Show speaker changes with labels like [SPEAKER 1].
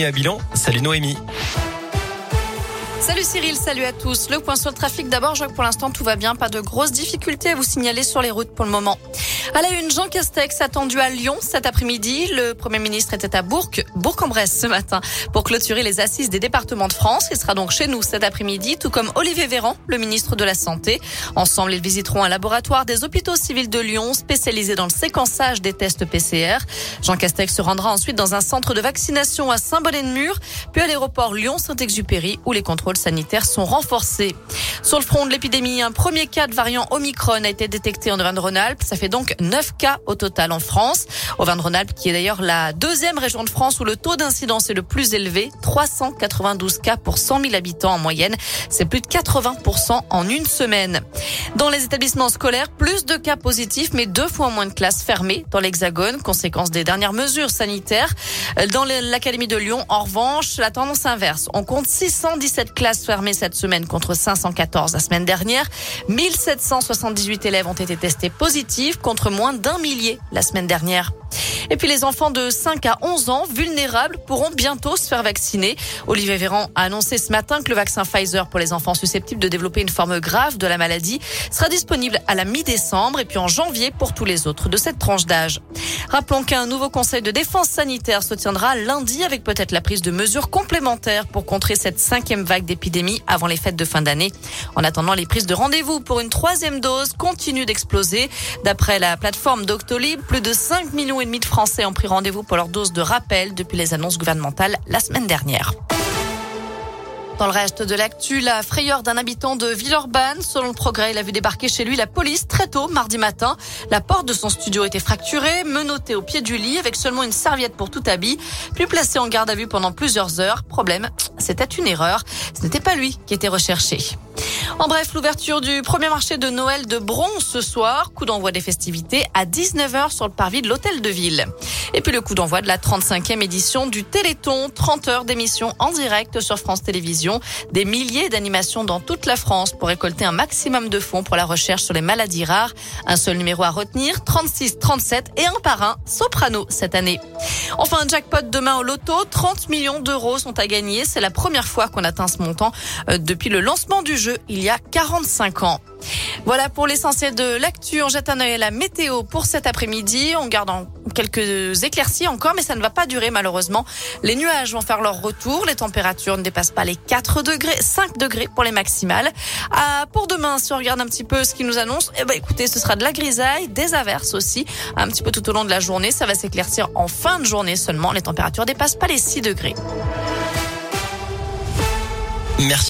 [SPEAKER 1] Et à Bilan, salut Noémie.
[SPEAKER 2] Salut Cyril, salut à tous. Le point sur le trafic d'abord, je vois que pour l'instant tout va bien, pas de grosses difficultés à vous signaler sur les routes pour le moment. À la une, Jean Castex attendu à Lyon cet après-midi. Le Premier ministre était à Bourg, Bourg-en-Bresse ce matin pour clôturer les assises des départements de France. Il sera donc chez nous cet après-midi, tout comme Olivier Véran, le ministre de la Santé. Ensemble, ils visiteront un laboratoire des hôpitaux civils de Lyon spécialisé dans le séquençage des tests PCR. Jean Castex se rendra ensuite dans un centre de vaccination à Saint-Bonnet-de-Mur, puis à l'aéroport Lyon-Saint-Exupéry où les contrôles sanitaires sont renforcés. Sur le front de l'épidémie, un premier cas de variant Omicron a été détecté en Auvergne-Rhône-Alpes. Ça fait donc 9 cas au total en France. Auvergne-Rhône-Alpes qui est d'ailleurs la deuxième région de France où le taux d'incidence est le plus élevé. 392 cas pour 100 000 habitants en moyenne. C'est plus de 80% en une semaine. Dans les établissements scolaires, plus de cas positifs, mais deux fois moins de classes fermées dans l'Hexagone, conséquence des dernières mesures sanitaires. Dans l'Académie de Lyon, en revanche, la tendance inverse. On compte 617 classes fermées cette semaine contre 514 la semaine dernière. 1778 élèves ont été testés positifs contre moins d'un millier la semaine dernière. Et puis les enfants de 5 à 11 ans vulnérables pourront bientôt se faire vacciner. Olivier Véran a annoncé ce matin que le vaccin Pfizer pour les enfants susceptibles de développer une forme grave de la maladie sera disponible à la mi-décembre et puis en janvier pour tous les autres de cette tranche d'âge. Rappelons qu'un nouveau conseil de défense sanitaire se tiendra lundi avec peut-être la prise de mesures complémentaires pour contrer cette cinquième vague d'épidémie avant les fêtes de fin d'année. En attendant, les prises de rendez-vous pour une troisième dose continuent d'exploser. D'après la plateforme Doctolib, plus de 5 millions et demi de Français ont pris rendez-vous pour leur dose de rappel depuis les annonces gouvernementales la semaine dernière. Dans le reste de l'actu, la frayeur d'un habitant de Villeurbanne. Selon le progrès, il a vu débarquer chez lui la police très tôt, mardi matin. La porte de son studio était fracturée, menottée au pied du lit avec seulement une serviette pour tout habit, puis placé en garde à vue pendant plusieurs heures. Problème, c'était une erreur. Ce n'était pas lui qui était recherché. En bref, l'ouverture du premier marché de Noël de Bronze ce soir. Coup d'envoi des festivités à 19h sur le parvis de l'Hôtel de Ville. Et puis le coup d'envoi de la 35e édition du Téléthon. 30 heures d'émission en direct sur France Télévisions. Des milliers d'animations dans toute la France pour récolter un maximum de fonds pour la recherche sur les maladies rares. Un seul numéro à retenir, 36, 37 et un par un, Soprano cette année. Enfin, un jackpot demain au loto. 30 millions d'euros sont à gagner. C'est la première fois qu'on atteint ce montant euh, depuis le lancement du jeu il a 45 ans. Voilà pour l'essentiel de l'actu. On jette un œil à la météo pour cet après-midi. On garde en quelques éclaircies encore, mais ça ne va pas durer malheureusement. Les nuages vont faire leur retour. Les températures ne dépassent pas les 4 degrés, 5 degrés pour les maximales. Pour demain, si on regarde un petit peu ce qu'ils nous annoncent, eh ben, écoutez, ce sera de la grisaille, des averses aussi, un petit peu tout au long de la journée. Ça va s'éclaircir en fin de journée seulement. Les températures dépassent pas les 6 degrés.
[SPEAKER 1] Merci.